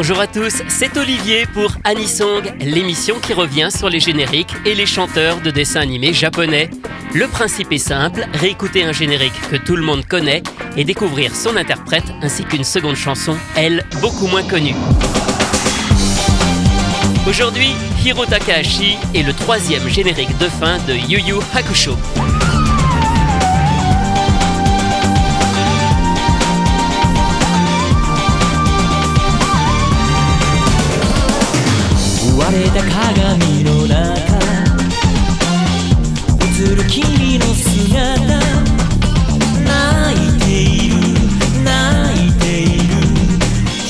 Bonjour à tous, c'est Olivier pour Anisong, l'émission qui revient sur les génériques et les chanteurs de dessins animés japonais. Le principe est simple, réécouter un générique que tout le monde connaît et découvrir son interprète ainsi qu'une seconde chanson, elle, beaucoup moins connue. Aujourd'hui, Hiro Takahashi est le troisième générique de fin de Yu Yu Hakusho. た鏡の中映る君の姿泣いている泣いている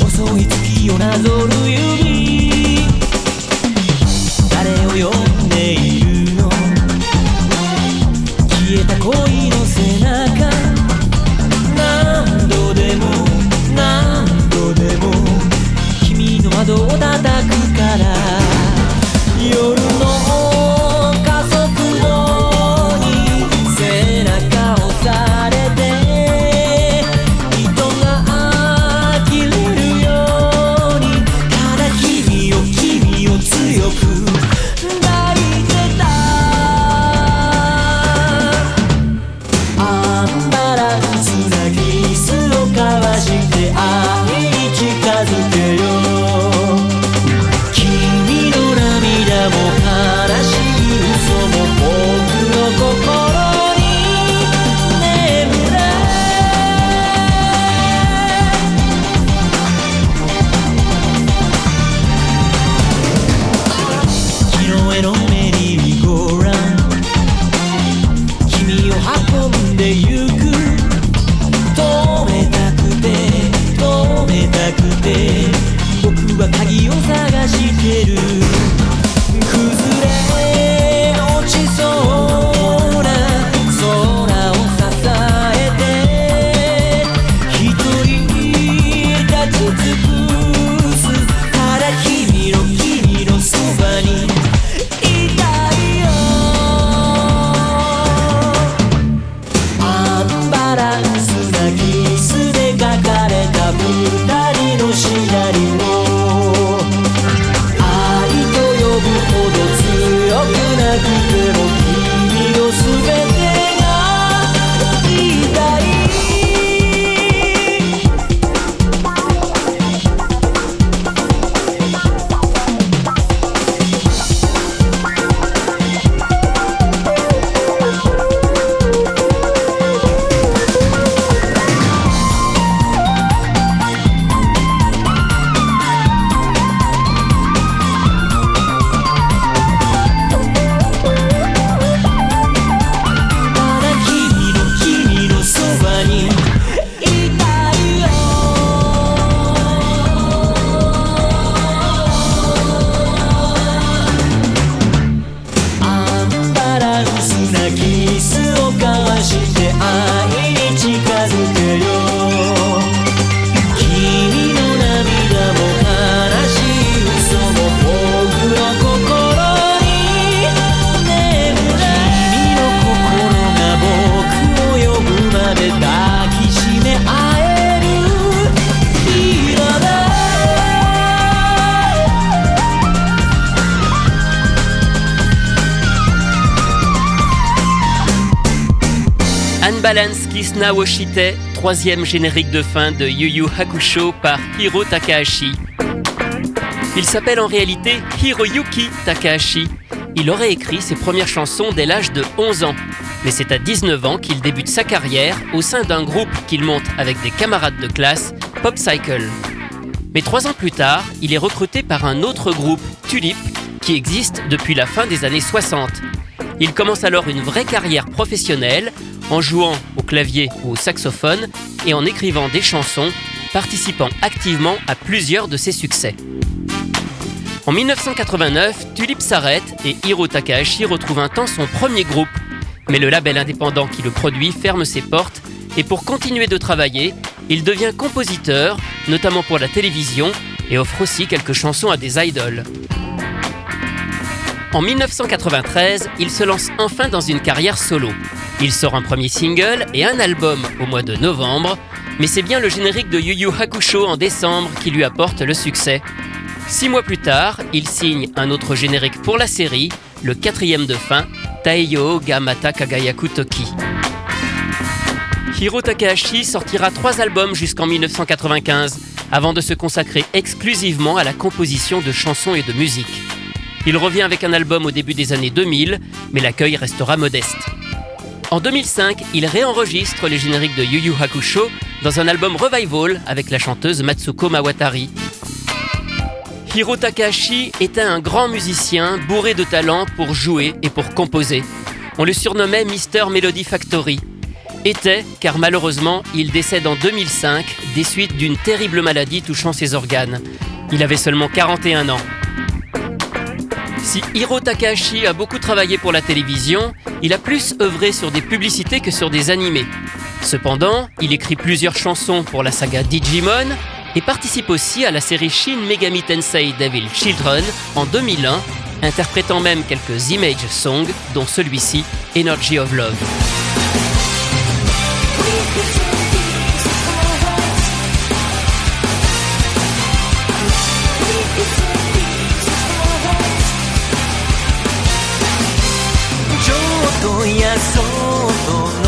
細い月をなぞる指誰を呼んでいるの消えた恋の背中何度でも何度でも君の窓を叩くから。夜の corazón. Unbalance Kisna Woshite, troisième générique de fin de Yu Yu Hakusho par Hiro Takahashi. Il s'appelle en réalité Hiroyuki Takahashi. Il aurait écrit ses premières chansons dès l'âge de 11 ans, mais c'est à 19 ans qu'il débute sa carrière au sein d'un groupe qu'il monte avec des camarades de classe, Pop Cycle. Mais trois ans plus tard, il est recruté par un autre groupe, Tulip, qui existe depuis la fin des années 60. Il commence alors une vraie carrière professionnelle en jouant au clavier ou au saxophone et en écrivant des chansons, participant activement à plusieurs de ses succès. En 1989, Tulip s'arrête et Hiro Takahashi retrouve un temps son premier groupe. Mais le label indépendant qui le produit ferme ses portes et pour continuer de travailler, il devient compositeur, notamment pour la télévision, et offre aussi quelques chansons à des idoles. En 1993, il se lance enfin dans une carrière solo. Il sort un premier single et un album au mois de novembre, Mais c'est bien le générique de Yu Yu Hakusho en décembre qui lui apporte le succès. Six mois plus tard, il signe un autre générique pour la série, le quatrième de fin, Taiyo Gamata Kagayaku Toki. Hiro Takahashi sortira trois albums jusqu'en 1995, avant de se consacrer exclusivement à la composition de chansons et de musique. Il revient avec un album au début des années 2000, mais l'accueil restera modeste. En 2005, il réenregistre les génériques de Yu Yu Hakusho dans un album revival avec la chanteuse Matsuko Mawatari. Hiro Takahashi était un grand musicien bourré de talent pour jouer et pour composer. On le surnommait Mister Melody Factory. Était, car malheureusement, il décède en 2005 des suites d'une terrible maladie touchant ses organes. Il avait seulement 41 ans. Si Hiro Takahashi a beaucoup travaillé pour la télévision, il a plus œuvré sur des publicités que sur des animés. Cependant, il écrit plusieurs chansons pour la saga Digimon et participe aussi à la série Shin Megami Tensei Devil Children en 2001, interprétant même quelques image songs, dont celui-ci, Energy of Love. tenías.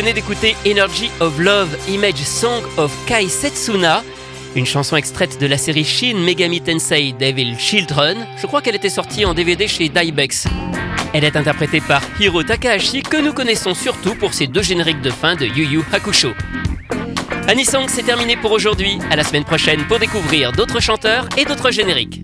venez d'écouter Energy of Love, Image Song of Kai Setsuna, une chanson extraite de la série Shin Megami Tensei Devil Children. Je crois qu'elle était sortie en DVD chez Dybex. Elle est interprétée par Hiro Takahashi, que nous connaissons surtout pour ses deux génériques de fin de Yu Yu Hakusho. Anisong, c'est terminé pour aujourd'hui. À la semaine prochaine pour découvrir d'autres chanteurs et d'autres génériques.